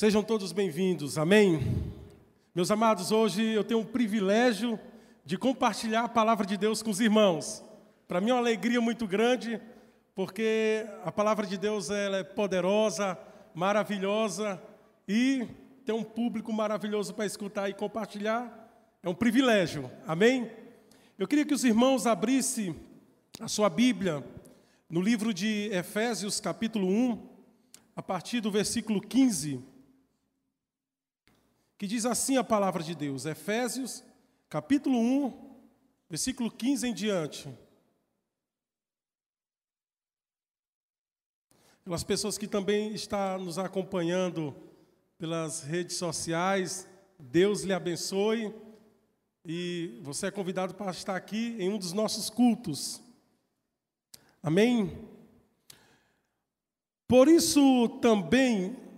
Sejam todos bem-vindos, amém? Meus amados, hoje eu tenho o privilégio de compartilhar a palavra de Deus com os irmãos. Para mim é uma alegria muito grande, porque a palavra de Deus ela é poderosa, maravilhosa e tem um público maravilhoso para escutar e compartilhar. É um privilégio, amém? Eu queria que os irmãos abrissem a sua Bíblia no livro de Efésios, capítulo 1, a partir do versículo 15 que diz assim a palavra de Deus, Efésios, capítulo 1, versículo 15 em diante. Pelas pessoas que também estão nos acompanhando pelas redes sociais, Deus lhe abençoe. E você é convidado para estar aqui em um dos nossos cultos. Amém? Por isso também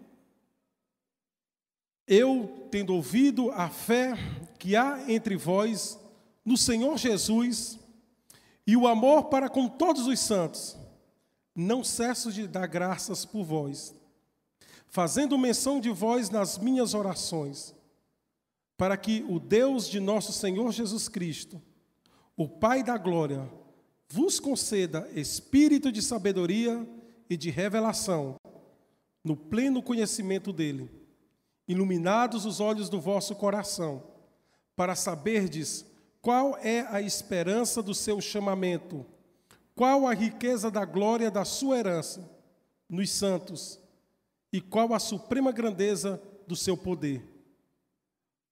eu, tendo ouvido a fé que há entre vós no Senhor Jesus e o amor para com todos os santos, não cesso de dar graças por vós, fazendo menção de vós nas minhas orações, para que o Deus de nosso Senhor Jesus Cristo, o Pai da glória, vos conceda espírito de sabedoria e de revelação, no pleno conhecimento dele iluminados os olhos do vosso coração, para saberdes qual é a esperança do seu chamamento, qual a riqueza da glória da sua herança nos santos, e qual a suprema grandeza do seu poder,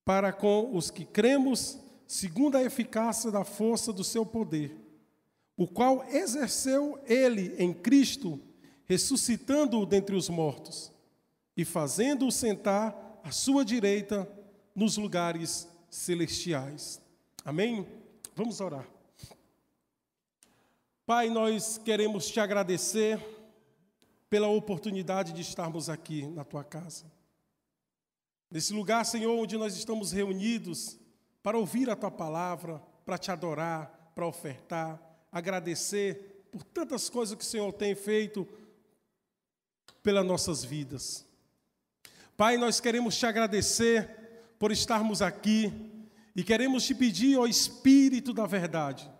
para com os que cremos, segundo a eficácia da força do seu poder, o qual exerceu ele em Cristo, ressuscitando-o dentre os mortos e fazendo-o sentar à sua direita nos lugares celestiais. Amém? Vamos orar. Pai, nós queremos te agradecer pela oportunidade de estarmos aqui na tua casa. Nesse lugar, Senhor, onde nós estamos reunidos para ouvir a tua palavra, para te adorar, para ofertar, agradecer por tantas coisas que o Senhor tem feito pelas nossas vidas. Pai, nós queremos te agradecer por estarmos aqui e queremos te pedir, ó Espírito da Verdade,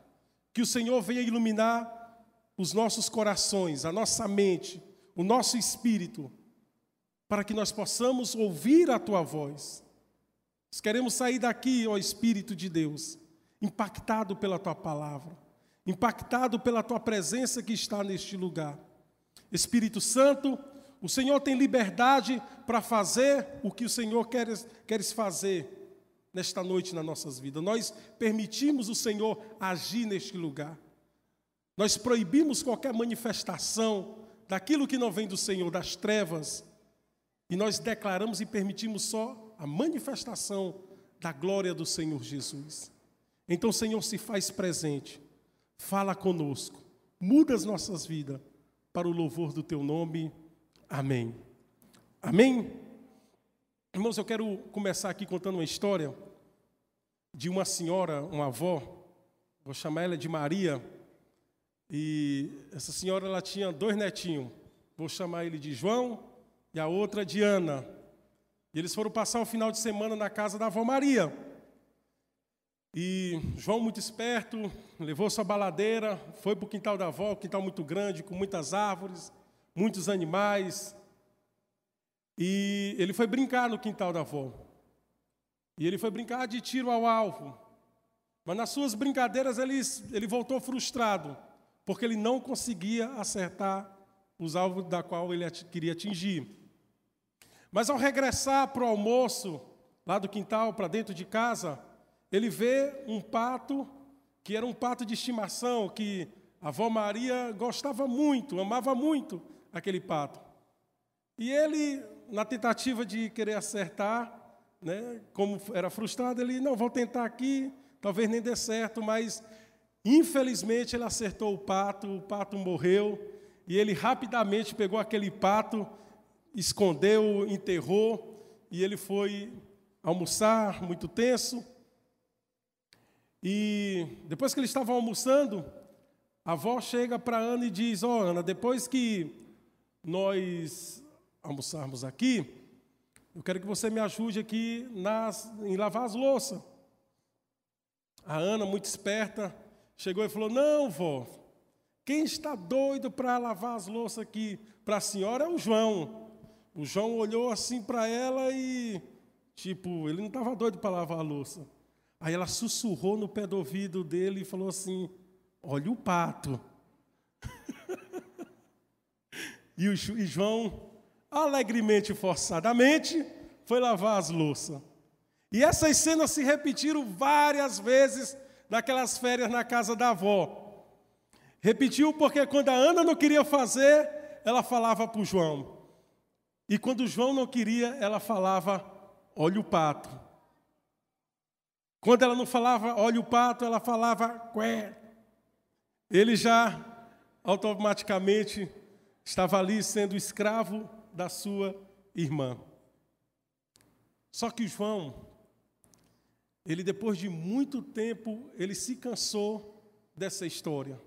que o Senhor venha iluminar os nossos corações, a nossa mente, o nosso espírito, para que nós possamos ouvir a tua voz. Nós queremos sair daqui, ó Espírito de Deus, impactado pela tua palavra, impactado pela tua presença que está neste lugar. Espírito Santo, o Senhor tem liberdade para fazer o que o Senhor quer, quer fazer nesta noite nas nossas vidas. Nós permitimos o Senhor agir neste lugar. Nós proibimos qualquer manifestação daquilo que não vem do Senhor, das trevas. E nós declaramos e permitimos só a manifestação da glória do Senhor Jesus. Então, Senhor, se faz presente, fala conosco, muda as nossas vidas para o louvor do teu nome. Amém. Amém? Irmãos, eu quero começar aqui contando uma história de uma senhora, uma avó, vou chamar ela de Maria, e essa senhora ela tinha dois netinhos, vou chamar ele de João e a outra de Ana. E eles foram passar o final de semana na casa da avó Maria. E João, muito esperto, levou sua baladeira, foi para o quintal da avó, um quintal muito grande, com muitas árvores muitos animais. E ele foi brincar no quintal da avó. E ele foi brincar de tiro ao alvo. Mas nas suas brincadeiras ele, ele voltou frustrado, porque ele não conseguia acertar os alvos da qual ele queria atingir. Mas ao regressar para o almoço, lá do quintal, para dentro de casa, ele vê um pato, que era um pato de estimação, que a avó Maria gostava muito, amava muito, aquele pato. E ele, na tentativa de querer acertar, né, como era frustrado, ele, não, vou tentar aqui, talvez nem dê certo, mas infelizmente ele acertou o pato, o pato morreu, e ele rapidamente pegou aquele pato, escondeu, enterrou, e ele foi almoçar, muito tenso. E depois que eles estavam almoçando, a avó chega para Ana e diz: Ó, oh, Ana, depois que nós almoçarmos aqui, eu quero que você me ajude aqui nas, em lavar as louças. A Ana, muito esperta, chegou e falou: Não, vó, quem está doido para lavar as louças aqui para a senhora é o João. O João olhou assim para ela e, tipo, ele não estava doido para lavar a louça. Aí ela sussurrou no pé do ouvido dele e falou assim: Olha o pato. e o e João, alegremente, forçadamente, foi lavar as louças. E essas cenas se repetiram várias vezes naquelas férias na casa da avó. Repetiu porque quando a Ana não queria fazer, ela falava para o João. E quando o João não queria, ela falava: Olha o pato. Quando ela não falava olha o pato, ela falava qué. Ele já automaticamente estava ali sendo escravo da sua irmã. Só que João, ele depois de muito tempo, ele se cansou dessa história.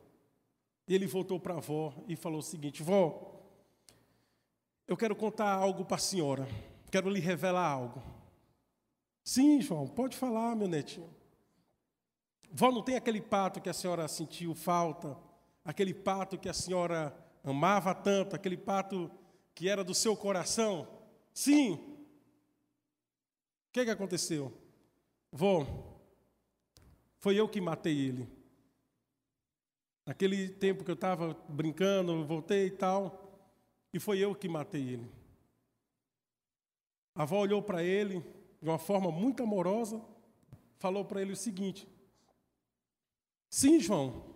Ele voltou para a avó e falou o seguinte: Vó, eu quero contar algo para a senhora, quero lhe revelar algo. Sim, João, pode falar, meu netinho. Vó, não tem aquele pato que a senhora sentiu falta? Aquele pato que a senhora amava tanto? Aquele pato que era do seu coração? Sim. O que, que aconteceu? Vó, foi eu que matei ele. Naquele tempo que eu estava brincando, eu voltei e tal, e foi eu que matei ele. A avó olhou para ele de uma forma muito amorosa, falou para ele o seguinte: Sim, João,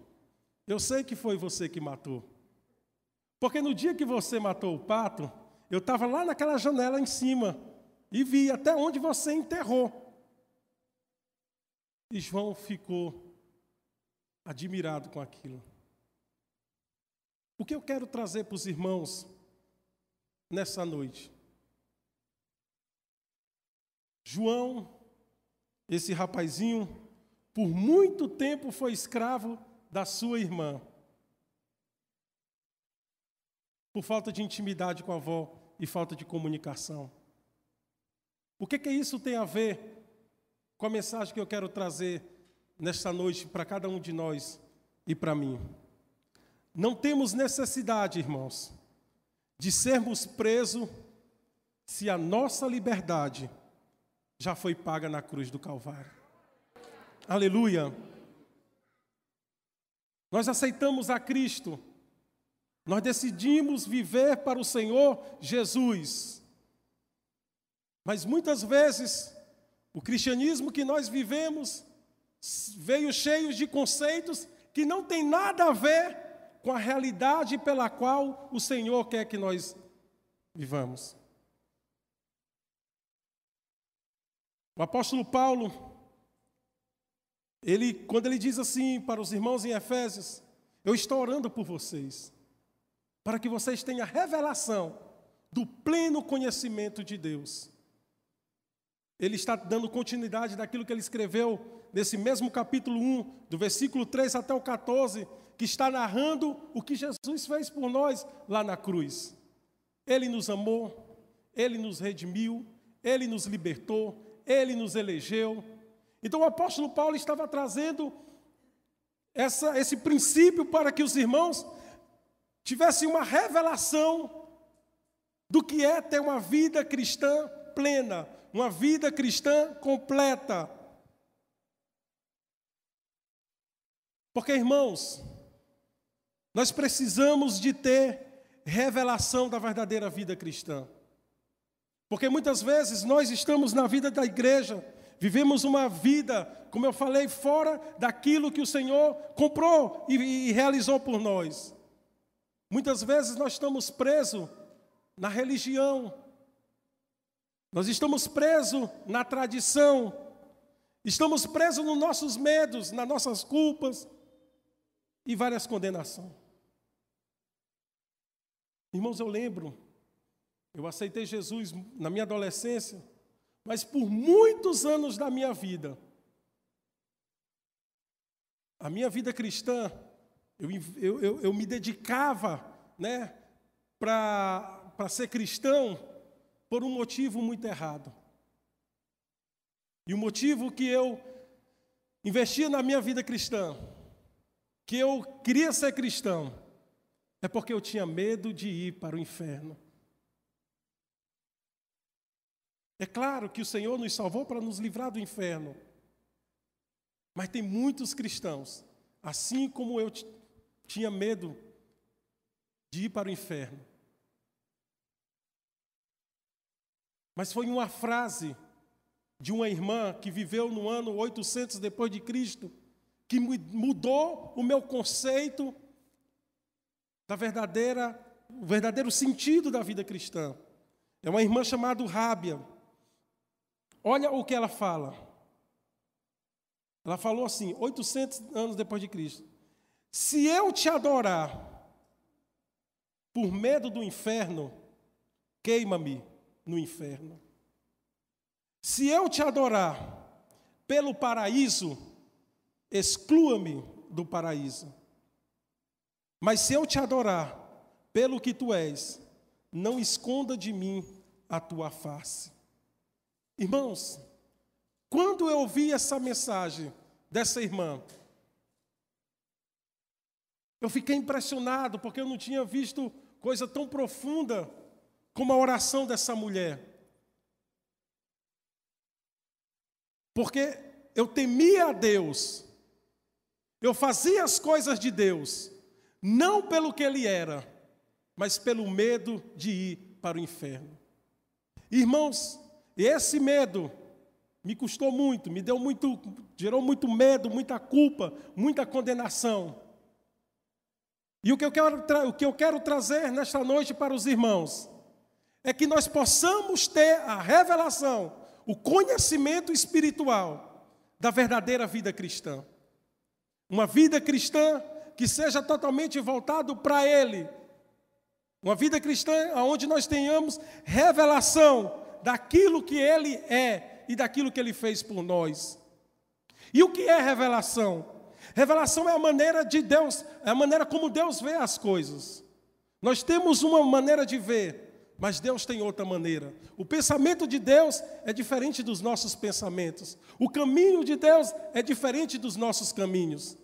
eu sei que foi você que matou. Porque no dia que você matou o pato, eu estava lá naquela janela em cima e vi até onde você enterrou. E João ficou admirado com aquilo. O que eu quero trazer para os irmãos nessa noite João, esse rapazinho, por muito tempo foi escravo da sua irmã. Por falta de intimidade com a avó e falta de comunicação. O que, que isso tem a ver com a mensagem que eu quero trazer nesta noite para cada um de nós e para mim? Não temos necessidade, irmãos, de sermos presos se a nossa liberdade já foi paga na cruz do Calvário. Aleluia. Nós aceitamos a Cristo. Nós decidimos viver para o Senhor Jesus. Mas muitas vezes, o cristianismo que nós vivemos veio cheio de conceitos que não tem nada a ver com a realidade pela qual o Senhor quer que nós vivamos. O apóstolo Paulo, ele, quando ele diz assim para os irmãos em Efésios, eu estou orando por vocês, para que vocês tenham revelação do pleno conhecimento de Deus. Ele está dando continuidade daquilo que ele escreveu nesse mesmo capítulo 1, do versículo 3 até o 14, que está narrando o que Jesus fez por nós lá na cruz. Ele nos amou, ele nos redimiu, ele nos libertou, ele nos elegeu. Então o apóstolo Paulo estava trazendo essa, esse princípio para que os irmãos tivessem uma revelação do que é ter uma vida cristã plena, uma vida cristã completa. Porque, irmãos, nós precisamos de ter revelação da verdadeira vida cristã. Porque muitas vezes nós estamos na vida da igreja, vivemos uma vida, como eu falei, fora daquilo que o Senhor comprou e, e realizou por nós. Muitas vezes nós estamos presos na religião, nós estamos presos na tradição, estamos presos nos nossos medos, nas nossas culpas e várias condenações. Irmãos, eu lembro eu aceitei Jesus na minha adolescência, mas por muitos anos da minha vida, a minha vida cristã, eu, eu, eu, eu me dedicava né, para ser cristão por um motivo muito errado. E o motivo que eu investia na minha vida cristã, que eu queria ser cristão, é porque eu tinha medo de ir para o inferno. É claro que o Senhor nos salvou para nos livrar do inferno. Mas tem muitos cristãos, assim como eu tinha medo de ir para o inferno. Mas foi uma frase de uma irmã que viveu no ano 800 depois de Cristo que mudou o meu conceito da verdadeira, o verdadeiro sentido da vida cristã. É uma irmã chamada Rábia. Olha o que ela fala. Ela falou assim, 800 anos depois de Cristo: Se eu te adorar por medo do inferno, queima-me no inferno. Se eu te adorar pelo paraíso, exclua-me do paraíso. Mas se eu te adorar pelo que tu és, não esconda de mim a tua face. Irmãos, quando eu ouvi essa mensagem dessa irmã, eu fiquei impressionado porque eu não tinha visto coisa tão profunda como a oração dessa mulher. Porque eu temia a Deus, eu fazia as coisas de Deus, não pelo que Ele era, mas pelo medo de ir para o inferno. Irmãos, esse medo me custou muito, me deu muito, gerou muito medo, muita culpa, muita condenação. E o que eu quero, o que eu quero trazer nesta noite para os irmãos é que nós possamos ter a revelação, o conhecimento espiritual da verdadeira vida cristã. Uma vida cristã que seja totalmente voltado para Ele. Uma vida cristã onde nós tenhamos revelação daquilo que Ele é e daquilo que Ele fez por nós. E o que é revelação? Revelação é a maneira de Deus, é a maneira como Deus vê as coisas. Nós temos uma maneira de ver, mas Deus tem outra maneira. O pensamento de Deus é diferente dos nossos pensamentos. O caminho de Deus é diferente dos nossos caminhos.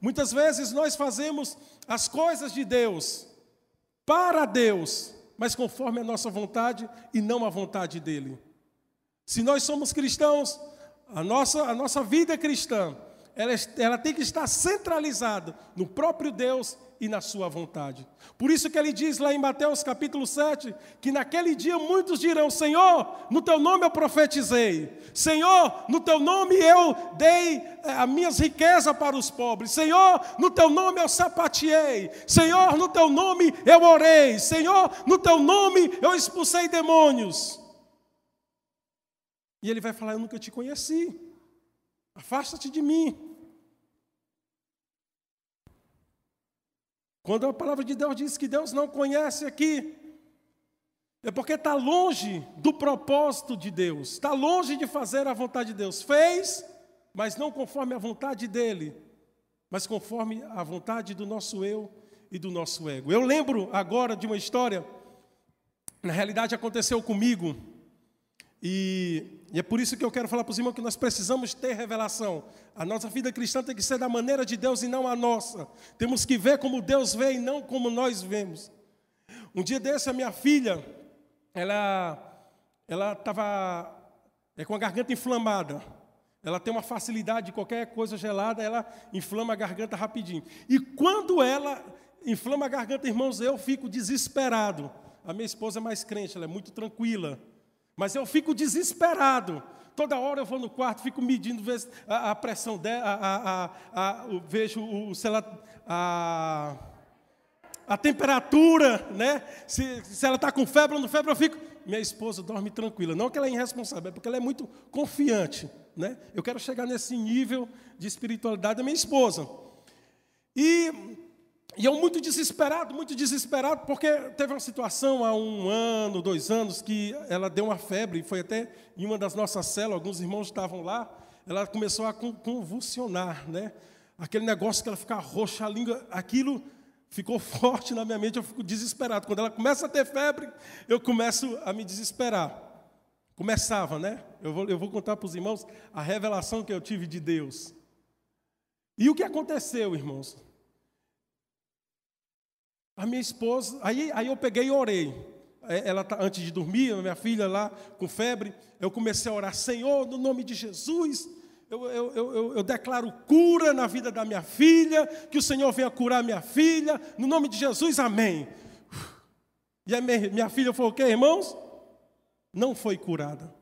Muitas vezes nós fazemos as coisas de Deus para Deus, mas conforme a nossa vontade e não a vontade dele. Se nós somos cristãos, a nossa, a nossa vida cristã, ela, ela tem que estar centralizada no próprio Deus e na sua vontade. Por isso que ele diz lá em Mateus capítulo 7, que naquele dia muitos dirão: Senhor, no teu nome eu profetizei. Senhor, no teu nome eu dei eh, as minhas riquezas para os pobres. Senhor, no teu nome eu sapateei. Senhor, no teu nome eu orei. Senhor, no teu nome eu expulsei demônios. E ele vai falar: Eu nunca te conheci. Afasta-te de mim. Quando a palavra de Deus diz que Deus não conhece aqui, é porque está longe do propósito de Deus, está longe de fazer a vontade de Deus. Fez, mas não conforme a vontade dele, mas conforme a vontade do nosso eu e do nosso ego. Eu lembro agora de uma história, na realidade aconteceu comigo, e e é por isso que eu quero falar para os irmãos que nós precisamos ter revelação. A nossa vida cristã tem que ser da maneira de Deus e não a nossa. Temos que ver como Deus vê e não como nós vemos. Um dia desse, a minha filha, ela ela estava é, com a garganta inflamada. Ela tem uma facilidade de qualquer coisa gelada, ela inflama a garganta rapidinho. E quando ela inflama a garganta, irmãos, eu fico desesperado. A minha esposa é mais crente, ela é muito tranquila. Mas eu fico desesperado. Toda hora eu vou no quarto, fico medindo a, a pressão dela, vejo o, sei lá, a, a temperatura, né? Se, se ela está com febre ou não febre, eu fico. Minha esposa dorme tranquila. Não que ela é irresponsável, é porque ela é muito confiante. Né? Eu quero chegar nesse nível de espiritualidade da minha esposa. E e eu muito desesperado, muito desesperado, porque teve uma situação há um ano, dois anos, que ela deu uma febre, foi até em uma das nossas células, alguns irmãos estavam lá, ela começou a convulsionar, né? Aquele negócio que ela fica roxa, a língua, aquilo ficou forte na minha mente, eu fico desesperado. Quando ela começa a ter febre, eu começo a me desesperar. Começava, né? Eu vou, eu vou contar para os irmãos a revelação que eu tive de Deus. E o que aconteceu, irmãos? A minha esposa, aí, aí eu peguei e orei. É, ela tá, antes de dormir, minha filha lá com febre, eu comecei a orar, Senhor, no nome de Jesus, eu, eu, eu, eu, declaro cura na vida da minha filha, que o Senhor venha curar minha filha, no nome de Jesus, amém. E a minha, minha filha foi o quê, irmãos? Não foi curada.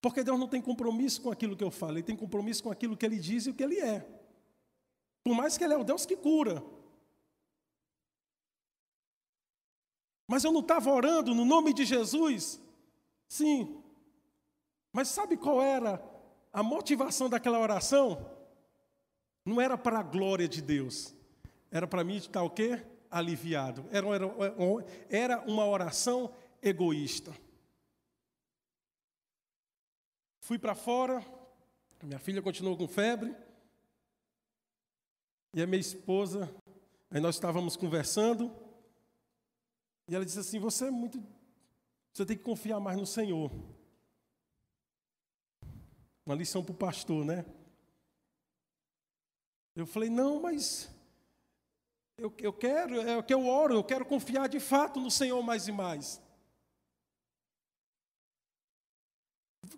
Porque Deus não tem compromisso com aquilo que eu falo, Ele tem compromisso com aquilo que Ele diz e o que Ele é. Por mais que Ele é o Deus que cura. Mas eu não estava orando no nome de Jesus? Sim, mas sabe qual era a motivação daquela oração? Não era para a glória de Deus. Era para mim estar o quê? Aliviado. Era, era, era uma oração egoísta. Fui para fora, minha filha continuou com febre. E a minha esposa, aí nós estávamos conversando, e ela disse assim: Você é muito. Você tem que confiar mais no Senhor. Uma lição para o pastor, né? Eu falei, não, mas eu, eu quero, é o que eu oro, eu quero confiar de fato no Senhor mais e mais.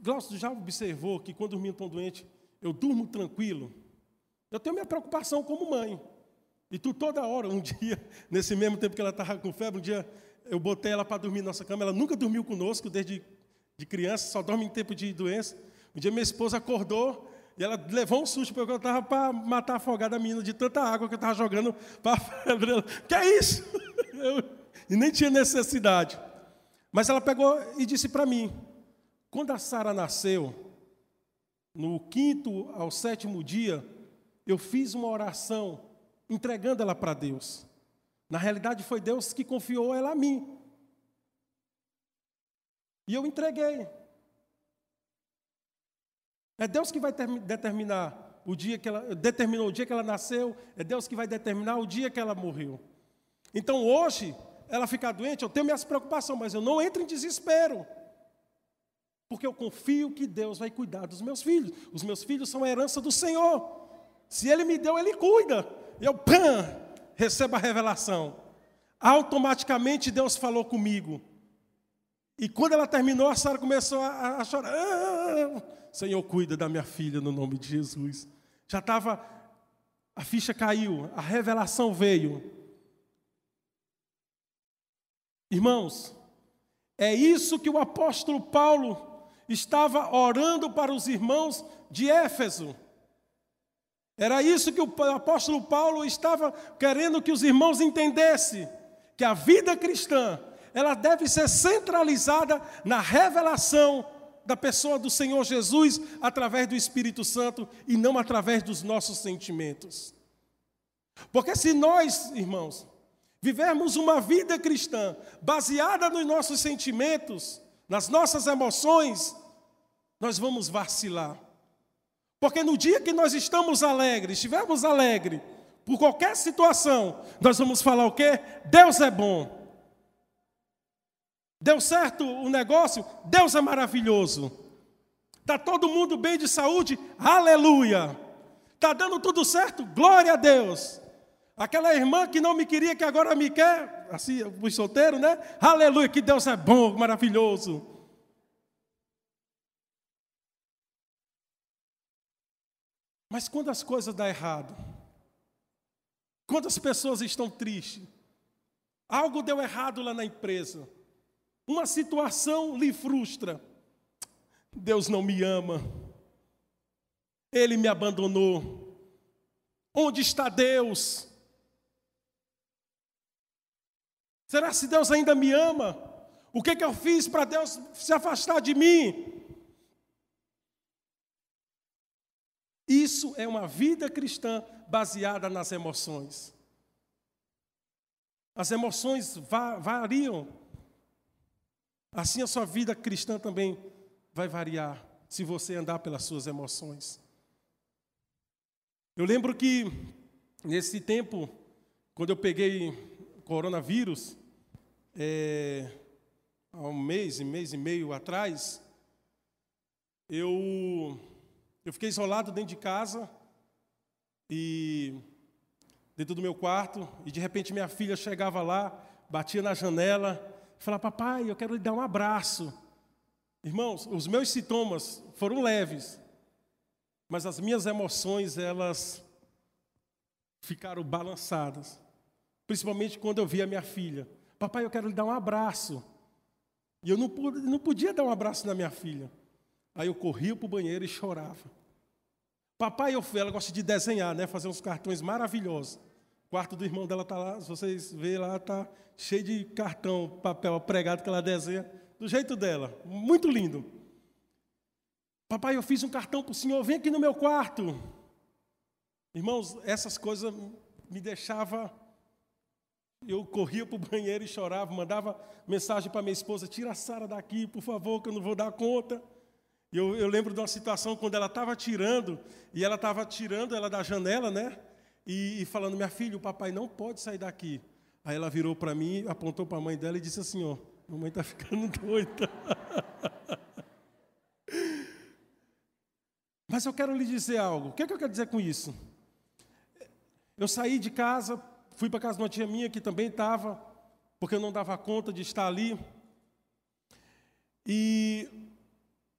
Glaucio já observou que quando os meninos estão doentes, eu durmo tranquilo. Eu tenho minha preocupação como mãe. E tu toda hora, um dia, nesse mesmo tempo que ela estava com febre, um dia eu botei ela para dormir na nossa cama. Ela nunca dormiu conosco desde de criança, só dorme em tempo de doença. Um dia minha esposa acordou e ela levou um susto, porque eu estava para matar afogada a menina de tanta água que eu estava jogando para a febre. Ela, que é isso? Eu, e nem tinha necessidade. Mas ela pegou e disse para mim: quando a Sara nasceu, no quinto ao sétimo dia, eu fiz uma oração entregando ela para Deus. Na realidade, foi Deus que confiou ela a mim. E eu entreguei. É Deus que vai determinar o dia que ela determinou o dia que ela nasceu, é Deus que vai determinar o dia que ela morreu. Então hoje ela ficar doente, eu tenho minhas preocupações, mas eu não entro em desespero. Porque eu confio que Deus vai cuidar dos meus filhos. Os meus filhos são a herança do Senhor. Se Ele me deu, Ele cuida. Eu, pã, recebo a revelação. Automaticamente Deus falou comigo. E quando ela terminou, a Sara começou a, a chorar. Ah, Senhor, cuida da minha filha no nome de Jesus. Já estava, a ficha caiu, a revelação veio. Irmãos, é isso que o apóstolo Paulo estava orando para os irmãos de Éfeso. Era isso que o apóstolo Paulo estava querendo que os irmãos entendessem: que a vida cristã, ela deve ser centralizada na revelação da pessoa do Senhor Jesus através do Espírito Santo e não através dos nossos sentimentos. Porque se nós, irmãos, vivermos uma vida cristã baseada nos nossos sentimentos, nas nossas emoções, nós vamos vacilar. Porque no dia que nós estamos alegres, estivermos alegres por qualquer situação, nós vamos falar o quê? Deus é bom. Deu certo o negócio? Deus é maravilhoso. Está todo mundo bem de saúde? Aleluia. Está dando tudo certo? Glória a Deus. Aquela irmã que não me queria, que agora me quer, assim, os solteiros, né? Aleluia, que Deus é bom, maravilhoso. Mas quando as coisas dão errado, quando as pessoas estão tristes, algo deu errado lá na empresa, uma situação lhe frustra. Deus não me ama. Ele me abandonou. Onde está Deus? Será se Deus ainda me ama? O que, que eu fiz para Deus se afastar de mim? Isso é uma vida cristã baseada nas emoções. As emoções variam Assim a sua vida cristã também vai variar se você andar pelas suas emoções. Eu lembro que nesse tempo, quando eu peguei coronavírus, é, há um mês, um mês e meio atrás, eu, eu fiquei isolado dentro de casa e dentro do meu quarto, e de repente minha filha chegava lá, batia na janela, falava, papai, eu quero lhe dar um abraço. Irmãos, os meus sintomas foram leves, mas as minhas emoções, elas ficaram balançadas. Principalmente quando eu vi a minha filha. Papai, eu quero lhe dar um abraço. E eu não, não podia dar um abraço na minha filha. Aí eu corria para o banheiro e chorava. Papai, eu, ela gosta de desenhar, né? Fazer uns cartões maravilhosos. O quarto do irmão dela está lá, se vocês verem lá, está cheio de cartão, papel pregado que ela desenha, do jeito dela. Muito lindo. Papai, eu fiz um cartão para o senhor, vem aqui no meu quarto. Irmãos, essas coisas me deixavam. Eu corria para o banheiro e chorava, mandava mensagem para minha esposa: tira a Sara daqui, por favor, que eu não vou dar conta. Eu, eu lembro de uma situação quando ela estava tirando, e ela estava tirando ela da janela, né? E, e, falando, minha filha, o papai não pode sair daqui. Aí ela virou para mim, apontou para a mãe dela e disse assim: ó, mamãe está ficando doida. Mas eu quero lhe dizer algo. O que, é que eu quero dizer com isso? Eu saí de casa, fui para casa de uma tia minha que também estava, porque eu não dava conta de estar ali. E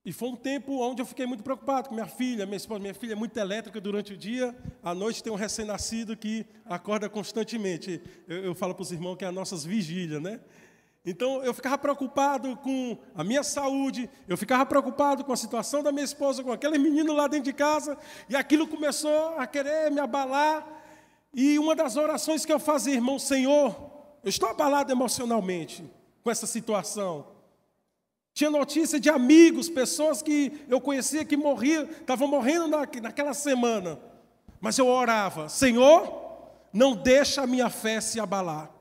e foi um tempo onde eu fiquei muito preocupado com minha filha, minha esposa. Minha filha é muito elétrica durante o dia, à noite tem um recém-nascido que acorda constantemente. Eu, eu falo para os irmãos que é as nossas vigílias, né? Então eu ficava preocupado com a minha saúde, eu ficava preocupado com a situação da minha esposa, com aquele menino lá dentro de casa, e aquilo começou a querer me abalar. E uma das orações que eu fazia, irmão, Senhor, eu estou abalado emocionalmente com essa situação. Tinha notícia de amigos, pessoas que eu conhecia que morriam, estavam morrendo na, naquela semana. Mas eu orava: Senhor, não deixa a minha fé se abalar.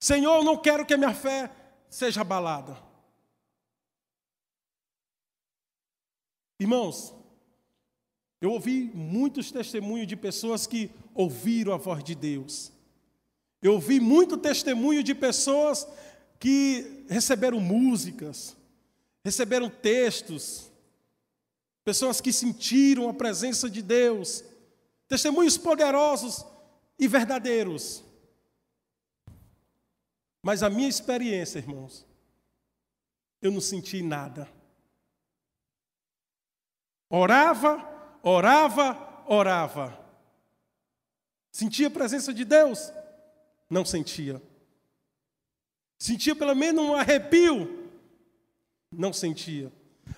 Senhor, eu não quero que a minha fé seja abalada. Irmãos, eu ouvi muitos testemunhos de pessoas que ouviram a voz de Deus. Eu ouvi muito testemunho de pessoas que receberam músicas, receberam textos, pessoas que sentiram a presença de Deus, testemunhos poderosos e verdadeiros. Mas a minha experiência, irmãos, eu não senti nada. Orava, orava, orava. Sentia a presença de Deus? Não sentia. Sentia pelo menos um arrepio? Não sentia.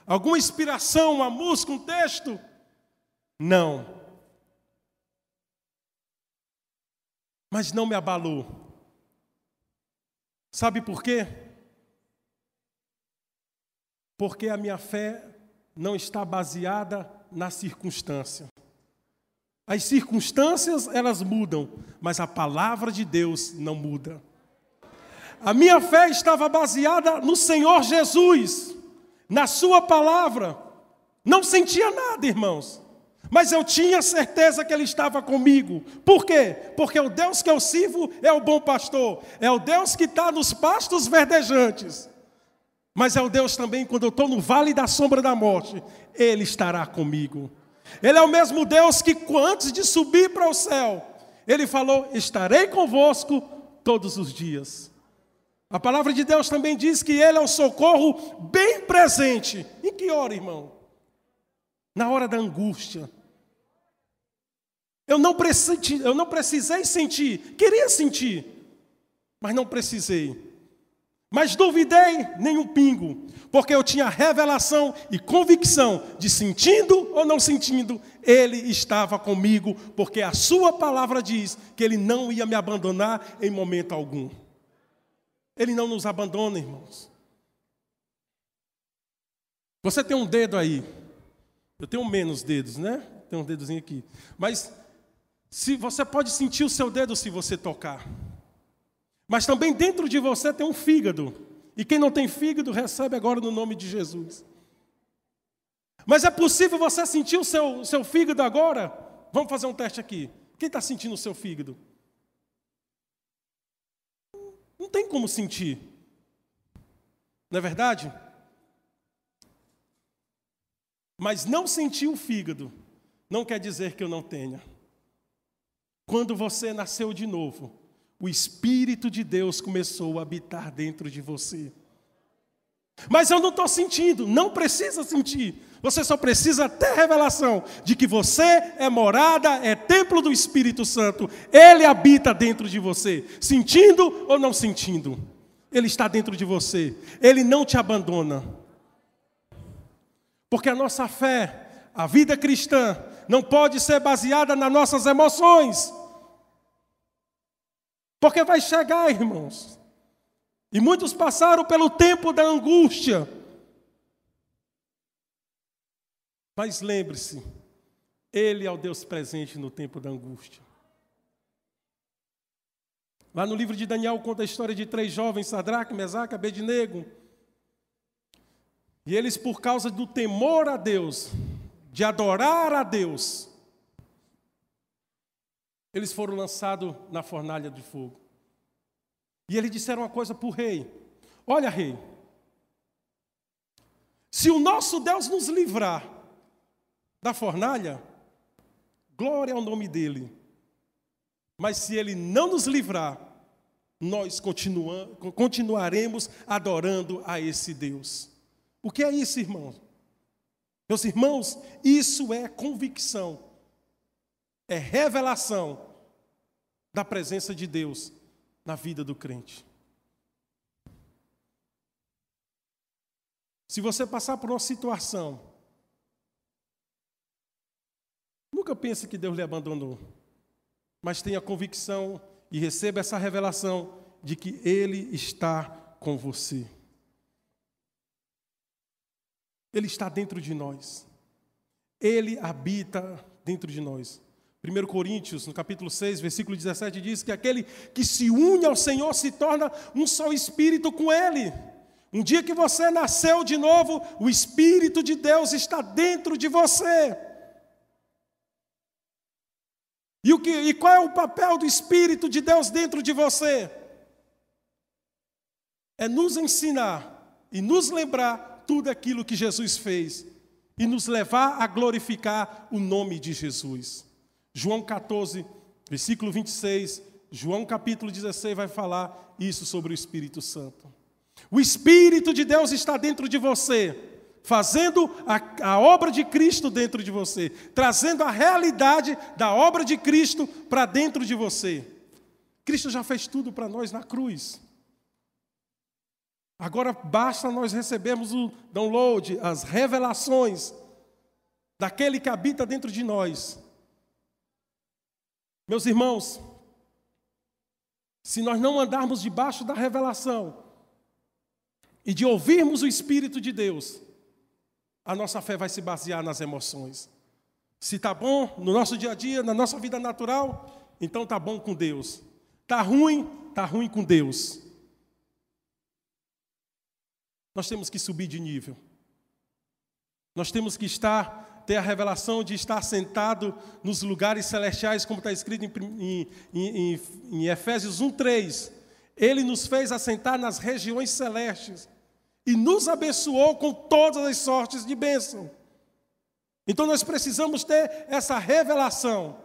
Alguma inspiração, uma música, um texto? Não. Mas não me abalou. Sabe por quê? Porque a minha fé não está baseada na circunstância. As circunstâncias, elas mudam, mas a palavra de Deus não muda. A minha fé estava baseada no Senhor Jesus, na Sua palavra. Não sentia nada, irmãos, mas eu tinha certeza que Ele estava comigo. Por quê? Porque o Deus que eu sirvo é o bom pastor, é o Deus que está nos pastos verdejantes. Mas é o Deus também, quando eu estou no vale da sombra da morte, Ele estará comigo. Ele é o mesmo Deus que, antes de subir para o céu, Ele falou: Estarei convosco todos os dias. A palavra de Deus também diz que Ele é o socorro bem presente. Em que hora, irmão? Na hora da angústia. Eu não, precisei, eu não precisei sentir, queria sentir, mas não precisei. Mas duvidei nem um pingo, porque eu tinha revelação e convicção de sentindo ou não sentindo, Ele estava comigo, porque a Sua palavra diz que Ele não ia me abandonar em momento algum. Ele não nos abandona, irmãos. Você tem um dedo aí. Eu tenho menos dedos, né? Tem um dedozinho aqui. Mas se você pode sentir o seu dedo se você tocar. Mas também dentro de você tem um fígado. E quem não tem fígado recebe agora no nome de Jesus. Mas é possível você sentir o seu, o seu fígado agora? Vamos fazer um teste aqui. Quem está sentindo o seu fígado? Não tem como sentir. Não é verdade? Mas não sentir o fígado não quer dizer que eu não tenha. Quando você nasceu de novo, o Espírito de Deus começou a habitar dentro de você. Mas eu não estou sentindo, não precisa sentir. Você só precisa ter revelação de que você é morada, é templo do Espírito Santo. Ele habita dentro de você, sentindo ou não sentindo. Ele está dentro de você. Ele não te abandona. Porque a nossa fé, a vida cristã, não pode ser baseada nas nossas emoções. Porque vai chegar, irmãos. E muitos passaram pelo tempo da angústia. Mas lembre-se, Ele é o Deus presente no tempo da angústia. Lá no livro de Daniel conta a história de três jovens, Sadraque, Mesaque, Abednego. E eles, por causa do temor a Deus, de adorar a Deus, eles foram lançados na fornalha de fogo. E eles disseram uma coisa para o rei: Olha, rei, se o nosso Deus nos livrar da fornalha, glória ao nome dele. Mas se ele não nos livrar, nós continuaremos adorando a esse Deus. O que é isso, irmãos? Meus irmãos, isso é convicção, é revelação da presença de Deus na vida do crente. Se você passar por uma situação, nunca pense que Deus lhe abandonou, mas tenha convicção e receba essa revelação de que Ele está com você. Ele está dentro de nós. Ele habita dentro de nós. 1 Coríntios, no capítulo 6, versículo 17, diz que aquele que se une ao Senhor se torna um só espírito com Ele. Um dia que você nasceu de novo, o Espírito de Deus está dentro de você. E, o que, e qual é o papel do Espírito de Deus dentro de você? É nos ensinar e nos lembrar tudo aquilo que Jesus fez e nos levar a glorificar o nome de Jesus. João 14, versículo 26, João capítulo 16 vai falar isso sobre o Espírito Santo. O Espírito de Deus está dentro de você, fazendo a, a obra de Cristo dentro de você, trazendo a realidade da obra de Cristo para dentro de você. Cristo já fez tudo para nós na cruz. Agora basta nós recebermos o download, as revelações daquele que habita dentro de nós meus irmãos, se nós não andarmos debaixo da revelação e de ouvirmos o Espírito de Deus, a nossa fé vai se basear nas emoções. Se está bom no nosso dia a dia, na nossa vida natural, então está bom com Deus. Está ruim, está ruim com Deus. Nós temos que subir de nível. Nós temos que estar ter a revelação de estar sentado nos lugares celestiais, como está escrito em, em, em, em Efésios 1,3. Ele nos fez assentar nas regiões celestes e nos abençoou com todas as sortes de bênção. Então nós precisamos ter essa revelação.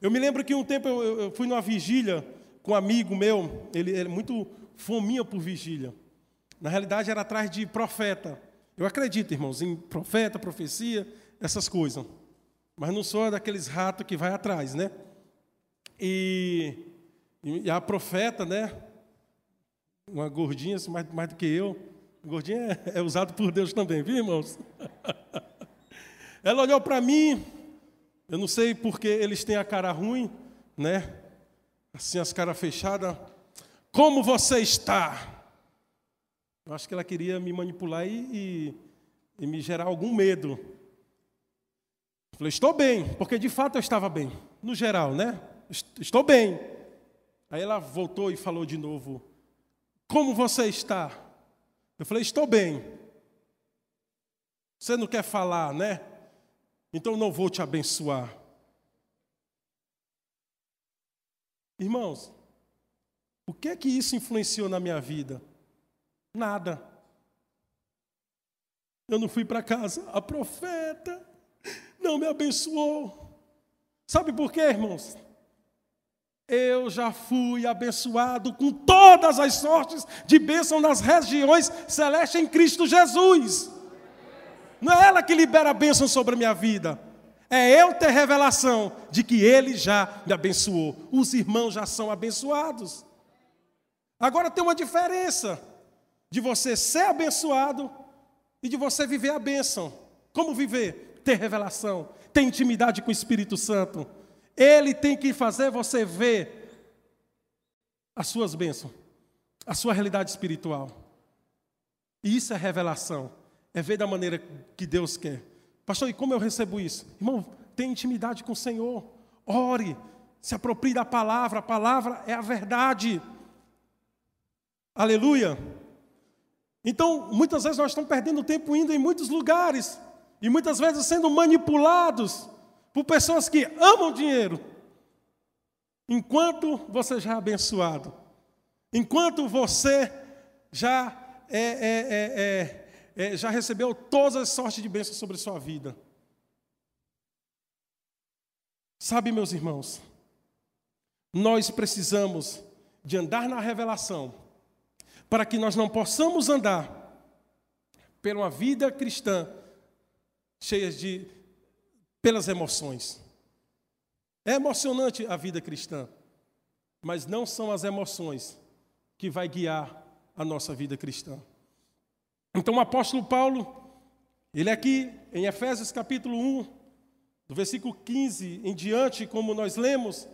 Eu me lembro que um tempo eu, eu fui numa vigília com um amigo meu, ele era muito fominha por vigília. Na realidade era atrás de profeta. Eu acredito, irmãos, em profeta, profecia essas coisas. Mas não sou daqueles ratos que vai atrás, né? E, e a profeta, né? Uma gordinha, assim, mais, mais do que eu. Gordinha é, é usado por Deus também, viu, irmãos? Ela olhou para mim, eu não sei porque eles têm a cara ruim, né? Assim, as caras fechadas. Como você está? Eu acho que ela queria me manipular e, e, e me gerar algum medo. Falei, estou bem, porque de fato eu estava bem, no geral, né? Estou bem. Aí ela voltou e falou de novo: Como você está? Eu falei, estou bem. Você não quer falar, né? Então não vou te abençoar. Irmãos, o que é que isso influenciou na minha vida? Nada. Eu não fui para casa. A profeta não me abençoou. Sabe por quê, irmãos? Eu já fui abençoado com todas as sortes de bênção nas regiões celestes em Cristo Jesus. Não é ela que libera a bênção sobre a minha vida. É eu ter revelação de que Ele já me abençoou. Os irmãos já são abençoados. Agora tem uma diferença de você ser abençoado e de você viver a bênção. Como viver? Ter revelação, ter intimidade com o Espírito Santo. Ele tem que fazer você ver as suas bênçãos, a sua realidade espiritual. E isso é revelação, é ver da maneira que Deus quer. Pastor, e como eu recebo isso? Irmão, tenha intimidade com o Senhor, ore, se aproprie da palavra, a palavra é a verdade. Aleluia. Então, muitas vezes nós estamos perdendo tempo indo em muitos lugares e muitas vezes sendo manipulados por pessoas que amam dinheiro, enquanto você já é abençoado, enquanto você já é, é, é, já recebeu todas as sortes de bênçãos sobre sua vida. Sabe, meus irmãos, nós precisamos de andar na revelação para que nós não possamos andar uma vida cristã cheia de pelas emoções. É emocionante a vida cristã, mas não são as emoções que vai guiar a nossa vida cristã. Então o apóstolo Paulo, ele aqui em Efésios capítulo 1, do versículo 15 em diante, como nós lemos,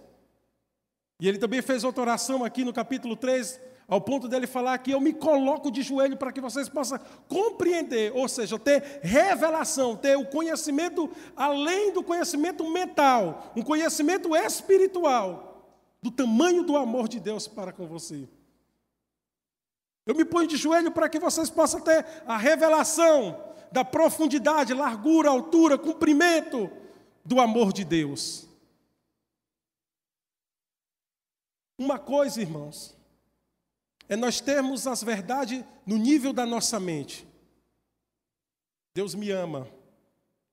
e ele também fez outra oração aqui no capítulo 3, ao ponto dele falar que eu me coloco de joelho para que vocês possam compreender, ou seja, ter revelação, ter o conhecimento além do conhecimento mental, um conhecimento espiritual do tamanho do amor de Deus para com você. Eu me ponho de joelho para que vocês possam ter a revelação da profundidade, largura, altura, comprimento do amor de Deus. Uma coisa, irmãos, é nós termos as verdades no nível da nossa mente. Deus me ama,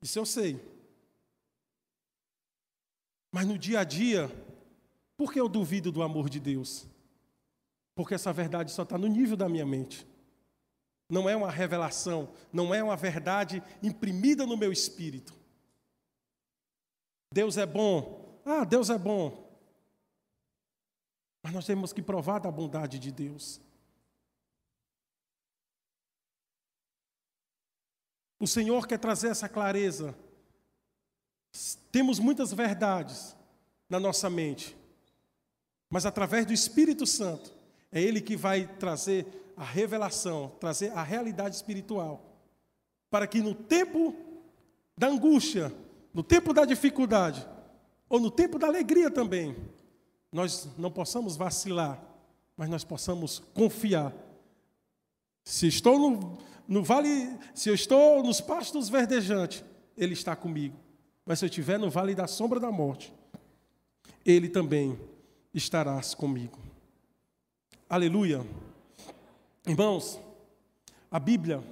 isso eu sei. Mas no dia a dia, por que eu duvido do amor de Deus? Porque essa verdade só está no nível da minha mente. Não é uma revelação, não é uma verdade imprimida no meu espírito. Deus é bom. Ah, Deus é bom. Mas nós temos que provar da bondade de Deus. O Senhor quer trazer essa clareza. Temos muitas verdades na nossa mente, mas através do Espírito Santo, é Ele que vai trazer a revelação, trazer a realidade espiritual, para que no tempo da angústia, no tempo da dificuldade, ou no tempo da alegria também, nós não possamos vacilar, mas nós possamos confiar. Se estou no, no vale, se eu estou nos pastos verdejantes, Ele está comigo. Mas se eu estiver no vale da sombra da morte, Ele também estará comigo. Aleluia. Irmãos, a Bíblia,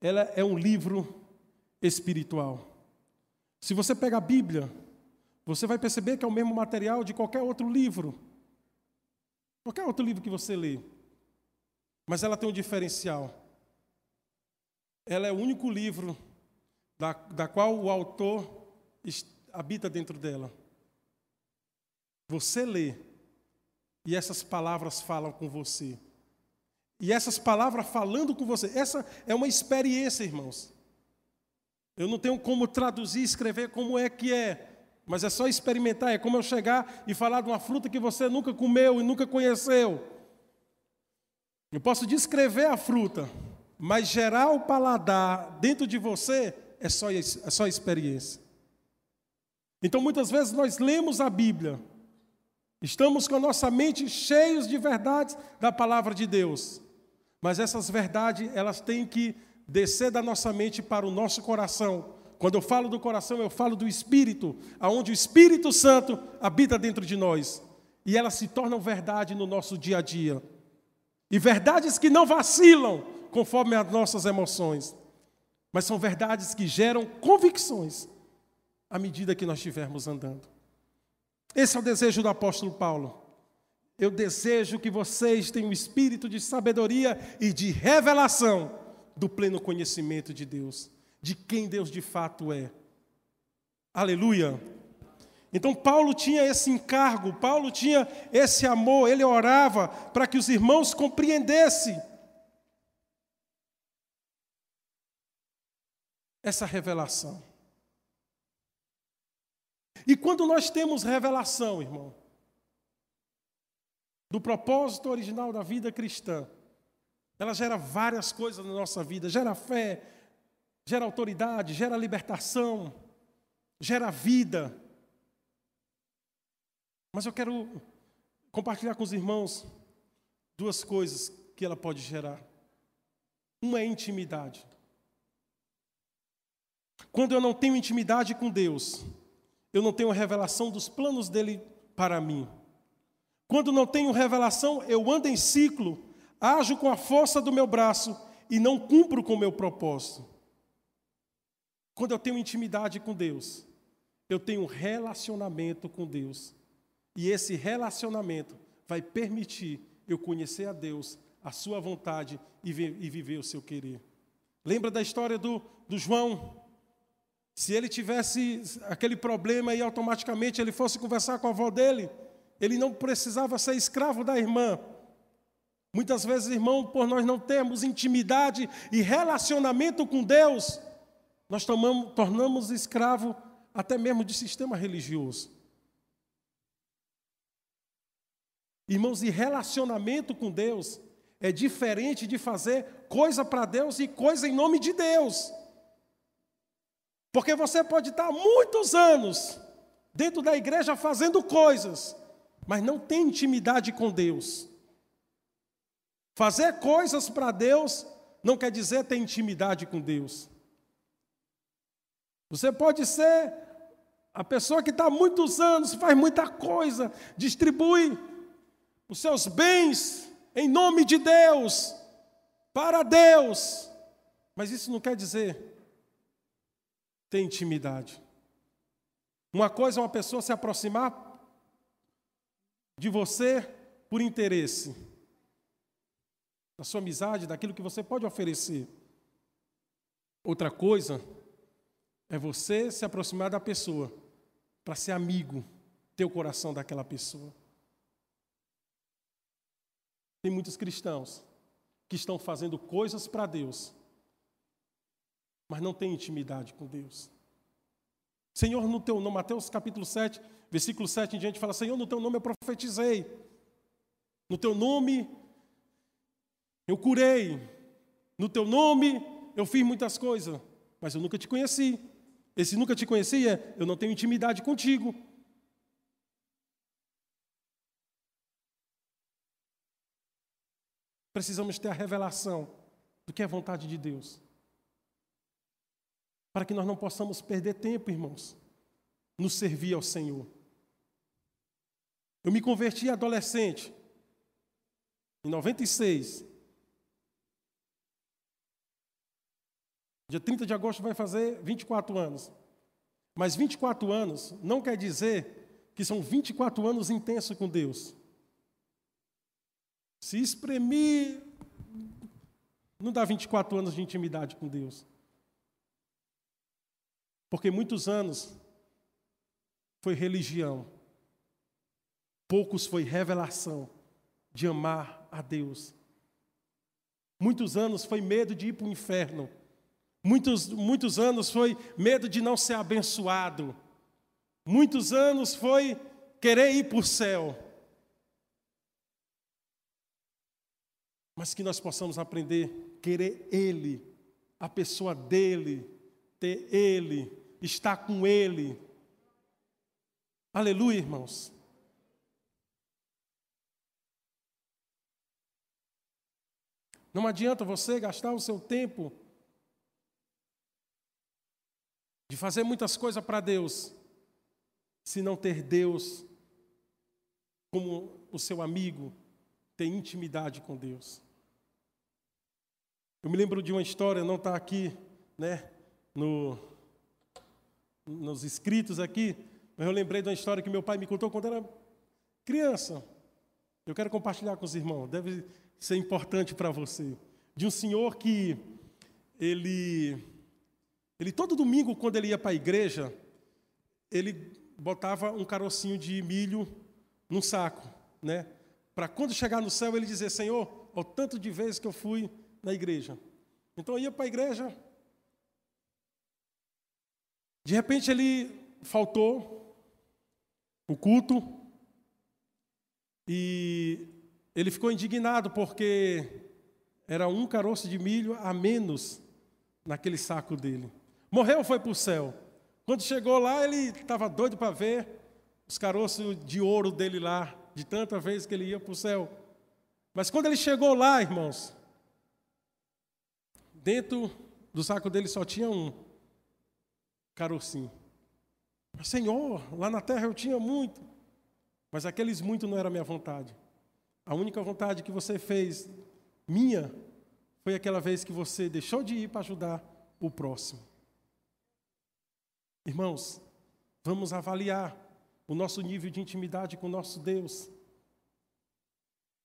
ela é um livro espiritual. Se você pega a Bíblia, você vai perceber que é o mesmo material de qualquer outro livro. Qualquer outro livro que você lê. Mas ela tem um diferencial. Ela é o único livro da, da qual o autor habita dentro dela. Você lê e essas palavras falam com você. E essas palavras falando com você, essa é uma experiência, irmãos. Eu não tenho como traduzir, escrever como é que é, mas é só experimentar. É como eu chegar e falar de uma fruta que você nunca comeu e nunca conheceu. Eu posso descrever a fruta, mas gerar o paladar dentro de você é só, é só experiência. Então, muitas vezes nós lemos a Bíblia, estamos com a nossa mente cheios de verdades da palavra de Deus, mas essas verdades elas têm que descer da nossa mente para o nosso coração quando eu falo do coração, eu falo do Espírito, aonde o Espírito Santo habita dentro de nós. e elas se tornam verdade no nosso dia a dia. E verdades que não vacilam conforme as nossas emoções, mas são verdades que geram convicções à medida que nós estivermos andando. Esse é o desejo do apóstolo Paulo. Eu desejo que vocês tenham o espírito de sabedoria e de revelação do pleno conhecimento de Deus, de quem Deus de fato é. Aleluia. Então Paulo tinha esse encargo, Paulo tinha esse amor, ele orava para que os irmãos compreendessem essa revelação. E quando nós temos revelação, irmão, do propósito original da vida cristã, ela gera várias coisas na nossa vida, gera fé, gera autoridade, gera libertação, gera vida. Mas eu quero compartilhar com os irmãos duas coisas que ela pode gerar. Uma é intimidade. Quando eu não tenho intimidade com Deus, eu não tenho revelação dos planos dele para mim. Quando não tenho revelação, eu ando em ciclo, ajo com a força do meu braço e não cumpro com o meu propósito. Quando eu tenho intimidade com Deus, eu tenho relacionamento com Deus. E esse relacionamento vai permitir eu conhecer a Deus, a sua vontade e, e viver o seu querer. Lembra da história do, do João? Se ele tivesse aquele problema e automaticamente ele fosse conversar com a avó dele, ele não precisava ser escravo da irmã. Muitas vezes, irmão, por nós não termos intimidade e relacionamento com Deus, nós tomamos, tornamos escravo até mesmo de sistema religioso. Irmãos, e relacionamento com Deus é diferente de fazer coisa para Deus e coisa em nome de Deus. Porque você pode estar muitos anos dentro da igreja fazendo coisas, mas não tem intimidade com Deus. Fazer coisas para Deus não quer dizer ter intimidade com Deus. Você pode ser a pessoa que está há muitos anos, faz muita coisa, distribui os seus bens em nome de Deus, para Deus, mas isso não quer dizer ter intimidade. Uma coisa é uma pessoa se aproximar de você por interesse, da sua amizade, daquilo que você pode oferecer. Outra coisa é você se aproximar da pessoa para ser amigo, ter o coração daquela pessoa. Tem muitos cristãos que estão fazendo coisas para Deus, mas não tem intimidade com Deus. Senhor, no teu nome, Mateus capítulo 7, versículo 7 em diante, fala: Senhor, no teu nome eu profetizei, no teu nome eu curei, no teu nome eu fiz muitas coisas, mas eu nunca te conheci. Esse nunca te conhecia, eu não tenho intimidade contigo. Precisamos ter a revelação do que é vontade de Deus para que nós não possamos perder tempo, irmãos, no servir ao Senhor. Eu me converti adolescente, em 96. Dia 30 de agosto vai fazer 24 anos. Mas 24 anos não quer dizer que são 24 anos intensos com Deus. Se espremir, não dá 24 anos de intimidade com Deus. Porque muitos anos foi religião, poucos foi revelação de amar a Deus. Muitos anos foi medo de ir para o inferno. Muitos, muitos anos foi medo de não ser abençoado. Muitos anos foi querer ir para o céu. Mas que nós possamos aprender querer Ele, a pessoa dEle, ter Ele, estar com Ele. Aleluia, irmãos. Não adianta você gastar o seu tempo de fazer muitas coisas para Deus, se não ter Deus como o seu amigo, ter intimidade com Deus. Eu me lembro de uma história, não está aqui, né, no, nos escritos aqui, mas eu lembrei de uma história que meu pai me contou quando era criança. Eu quero compartilhar com os irmãos, deve ser importante para você. De um senhor que ele, ele todo domingo, quando ele ia para a igreja, ele botava um carocinho de milho num saco, né? Para quando chegar no céu ele dizer, Senhor, o tanto de vezes que eu fui na igreja. Então eu ia para a igreja. De repente ele faltou o culto e ele ficou indignado porque era um caroço de milho a menos naquele saco dele. Morreu, foi para o céu. Quando chegou lá, ele estava doido para ver os caroços de ouro dele lá, de tanta vez que ele ia para o céu. Mas quando ele chegou lá, irmãos, dentro do saco dele só tinha um carocinho. Senhor, lá na terra eu tinha muito, mas aqueles muito não era minha vontade. A única vontade que você fez, minha, foi aquela vez que você deixou de ir para ajudar o próximo. Irmãos, vamos avaliar o nosso nível de intimidade com o nosso Deus.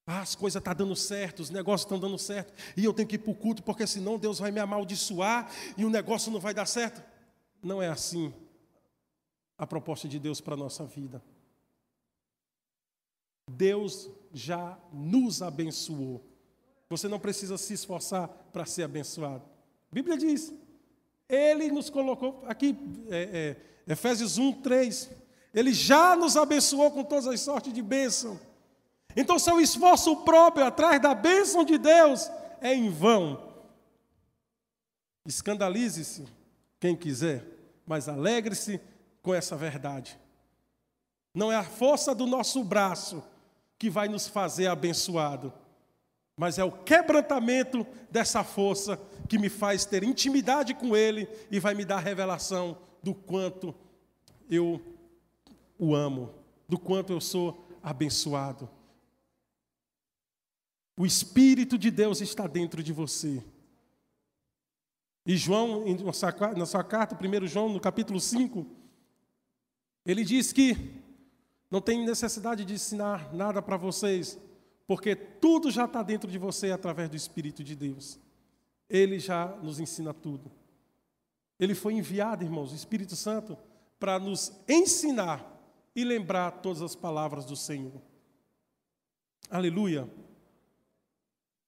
Ah, as coisas estão tá dando certo, os negócios estão dando certo, e eu tenho que ir para o culto, porque senão Deus vai me amaldiçoar e o negócio não vai dar certo. Não é assim a proposta de Deus para a nossa vida. Deus já nos abençoou. Você não precisa se esforçar para ser abençoado. A Bíblia diz: ele nos colocou, aqui, é, é, Efésios 1, 3. Ele já nos abençoou com todas as sortes de bênção. Então, seu esforço próprio atrás da bênção de Deus é em vão. Escandalize-se quem quiser, mas alegre-se com essa verdade. Não é a força do nosso braço que vai nos fazer abençoado, mas é o quebrantamento dessa força que me faz ter intimidade com Ele e vai me dar revelação do quanto eu o amo, do quanto eu sou abençoado. O Espírito de Deus está dentro de você. E João, na sua carta, 1 João, no capítulo 5, ele diz que não tem necessidade de ensinar nada para vocês, porque tudo já está dentro de você através do Espírito de Deus. Ele já nos ensina tudo. Ele foi enviado, irmãos, o Espírito Santo, para nos ensinar e lembrar todas as palavras do Senhor. Aleluia.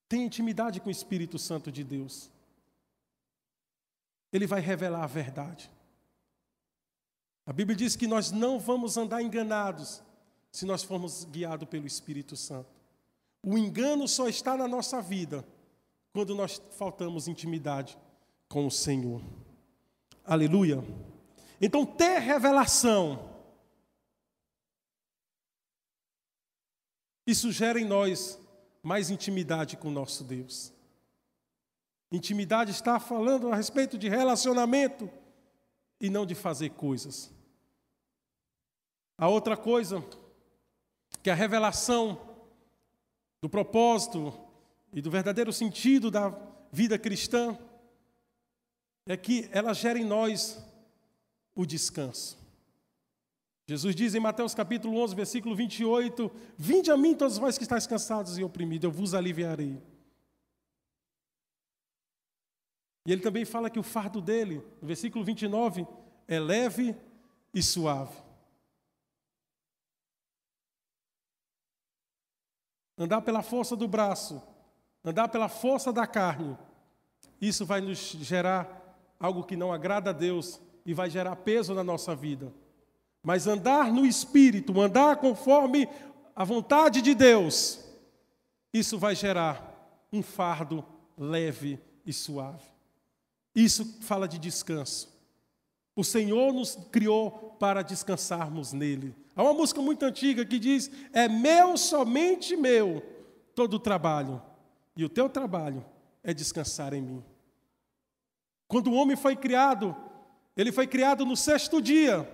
Tenha intimidade com o Espírito Santo de Deus. Ele vai revelar a verdade. A Bíblia diz que nós não vamos andar enganados se nós formos guiados pelo Espírito Santo. O engano só está na nossa vida quando nós faltamos intimidade com o Senhor. Aleluia. Então, ter revelação, isso gera em nós mais intimidade com o nosso Deus. Intimidade está falando a respeito de relacionamento e não de fazer coisas. A outra coisa, que a revelação do propósito e do verdadeiro sentido da vida cristã é que ela gera em nós o descanso. Jesus diz em Mateus capítulo 11, versículo 28, Vinde a mim todos vós que estáis cansados e oprimidos, eu vos aliviarei. E ele também fala que o fardo dele, no versículo 29, é leve e suave. Andar pela força do braço, andar pela força da carne, isso vai nos gerar algo que não agrada a Deus e vai gerar peso na nossa vida. Mas andar no espírito, andar conforme a vontade de Deus, isso vai gerar um fardo leve e suave. Isso fala de descanso. O Senhor nos criou para descansarmos nele. Há uma música muito antiga que diz: É meu, somente meu, todo o trabalho, e o teu trabalho é descansar em mim. Quando o homem foi criado, ele foi criado no sexto dia.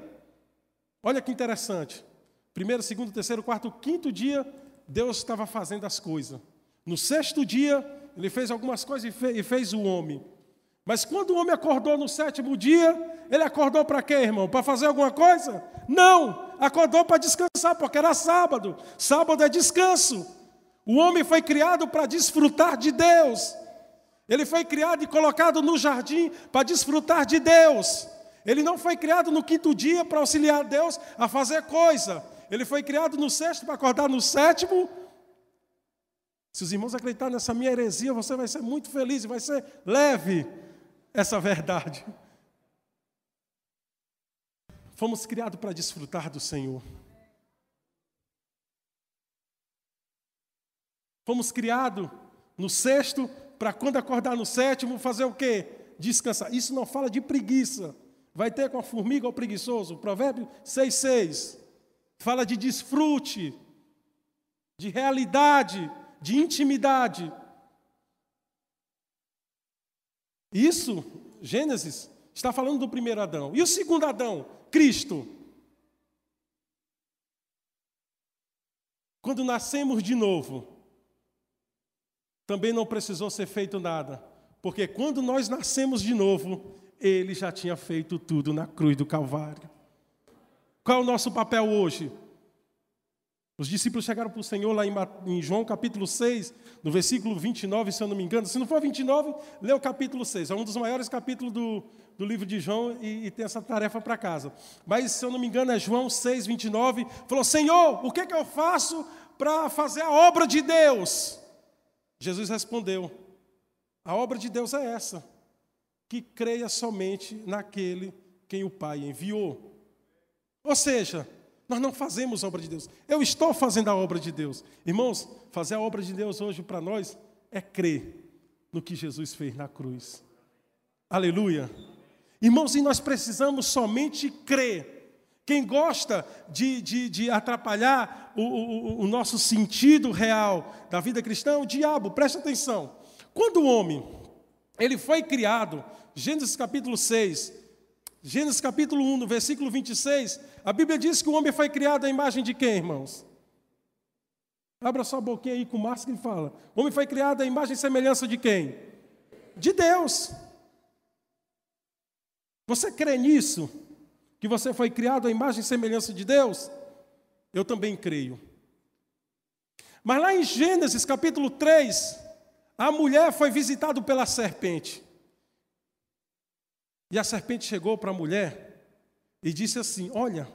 Olha que interessante. primeiro, segundo, terceiro, quarto, quinto dia, Deus estava fazendo as coisas. No sexto dia, ele fez algumas coisas e fez, o homem. Mas quando o homem acordou no sétimo dia, ele acordou para quê, irmão? Para fazer alguma coisa? Não! Acordou para descansar, porque era sábado. Sábado é descanso. O homem foi criado para desfrutar de Deus. Ele foi criado e colocado no jardim para desfrutar de Deus. Ele não foi criado no quinto dia para auxiliar Deus a fazer coisa. Ele foi criado no sexto para acordar no sétimo. Se os irmãos acreditarem nessa minha heresia, você vai ser muito feliz e vai ser leve essa verdade. Fomos criados para desfrutar do Senhor. Fomos criados no sexto para quando acordar no sétimo fazer o quê? Descansar. Isso não fala de preguiça. Vai ter com a formiga ou preguiçoso. Provérbio 6,6. Fala de desfrute, de realidade, de intimidade. Isso, Gênesis, está falando do primeiro Adão. E o segundo Adão? Cristo. Quando nascemos de novo, também não precisou ser feito nada, porque quando nós nascemos de novo, ele já tinha feito tudo na cruz do Calvário. Qual é o nosso papel hoje? Os discípulos chegaram para o Senhor lá em João capítulo 6, no versículo 29, se eu não me engano. Se não for 29, lê o capítulo 6. É um dos maiores capítulos do, do livro de João e, e tem essa tarefa para casa. Mas, se eu não me engano, é João 6, 29. Falou: Senhor, o que, é que eu faço para fazer a obra de Deus? Jesus respondeu: A obra de Deus é essa, que creia somente naquele quem o Pai enviou. Ou seja, nós não fazemos a obra de Deus. Eu estou fazendo a obra de Deus. Irmãos, fazer a obra de Deus hoje para nós é crer no que Jesus fez na cruz. Aleluia. Irmãos, e nós precisamos somente crer. Quem gosta de, de, de atrapalhar o, o, o, nosso sentido real da vida cristã é o diabo, presta atenção. Quando o homem ele foi criado, Gênesis capítulo 6, Gênesis capítulo 1, no versículo 26, a Bíblia diz que o homem foi criado à imagem de quem, irmãos? Abra sua boquinha aí com máscara e fala. O homem foi criado à imagem e semelhança de quem? De Deus. Você crê nisso? que você foi criado à imagem e semelhança de Deus? Eu também creio. Mas lá em Gênesis capítulo 3, a mulher foi visitada pela serpente. E a serpente chegou para a mulher e disse assim: Olha,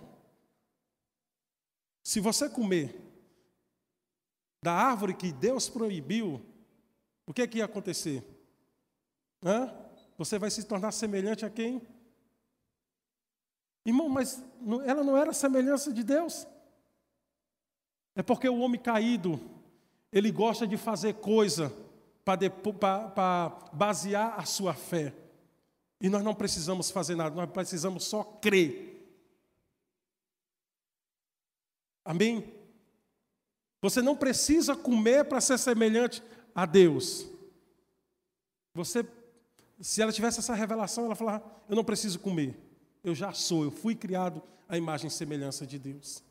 se você comer da árvore que Deus proibiu, o que, é que ia acontecer? Hã? Você vai se tornar semelhante a quem? Irmão, mas ela não era semelhança de Deus? É porque o homem caído, ele gosta de fazer coisa para basear a sua fé. E nós não precisamos fazer nada, nós precisamos só crer. Amém? Você não precisa comer para ser semelhante a Deus. Você, se ela tivesse essa revelação, ela falar: Eu não preciso comer eu já sou, eu fui criado à imagem e semelhança de Deus.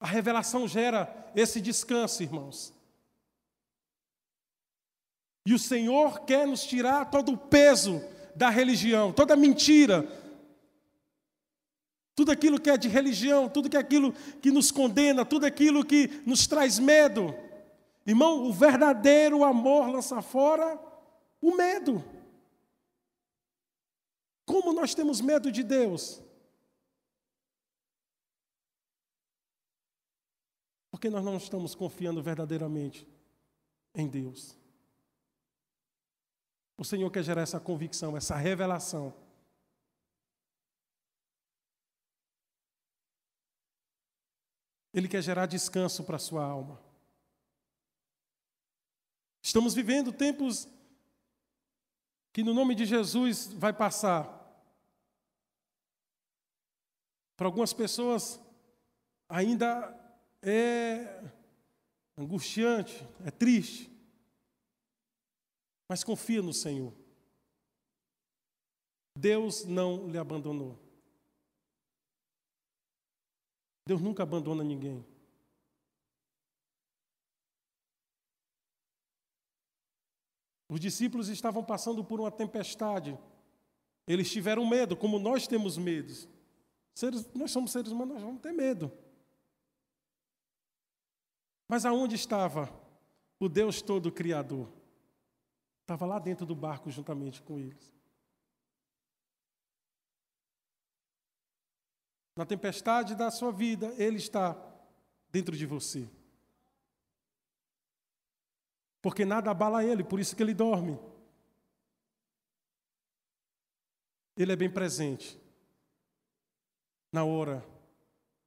A revelação gera esse descanso, irmãos. E o Senhor quer nos tirar todo o peso da religião, toda mentira, tudo aquilo que é de religião, tudo que é aquilo que nos condena, tudo aquilo que nos traz medo. Irmão, o verdadeiro amor lança fora o medo. Como nós temos medo de Deus? Porque nós não estamos confiando verdadeiramente em Deus. O Senhor quer gerar essa convicção, essa revelação. Ele quer gerar descanso para a sua alma. Estamos vivendo tempos que, no nome de Jesus, vai passar. Para algumas pessoas, ainda é angustiante, é triste. Mas confia no Senhor. Deus não lhe abandonou. Deus nunca abandona ninguém. Os discípulos estavam passando por uma tempestade. Eles tiveram medo, como nós temos medo. Seres, nós somos seres humanos, nós vamos ter medo. Mas aonde estava o Deus todo Criador? Estava lá dentro do barco juntamente com eles. Na tempestade da sua vida, Ele está dentro de você. Porque nada abala Ele, por isso que Ele dorme. Ele é bem presente na hora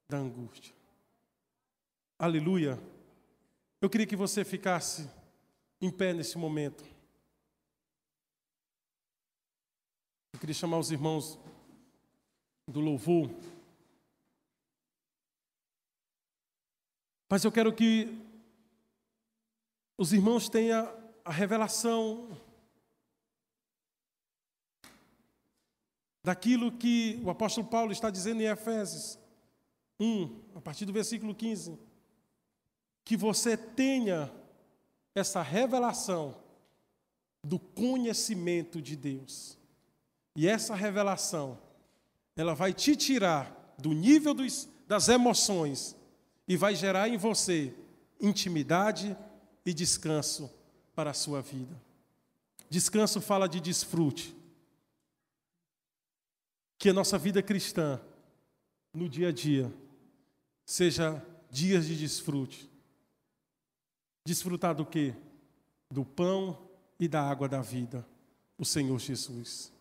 da angústia. Aleluia. Eu queria que você ficasse em pé nesse momento. Eu queria chamar os irmãos do louvor. Mas eu quero que os irmãos tenham a revelação daquilo que o apóstolo Paulo está dizendo em Efésios 1, a partir do versículo 15. Que você tenha essa revelação do conhecimento de Deus. E essa revelação, ela vai te tirar do nível dos, das emoções e vai gerar em você intimidade e descanso para a sua vida. Descanso fala de desfrute. Que a nossa vida cristã, no dia a dia, seja dias de desfrute. Desfrutar do quê? Do pão e da água da vida, o Senhor Jesus.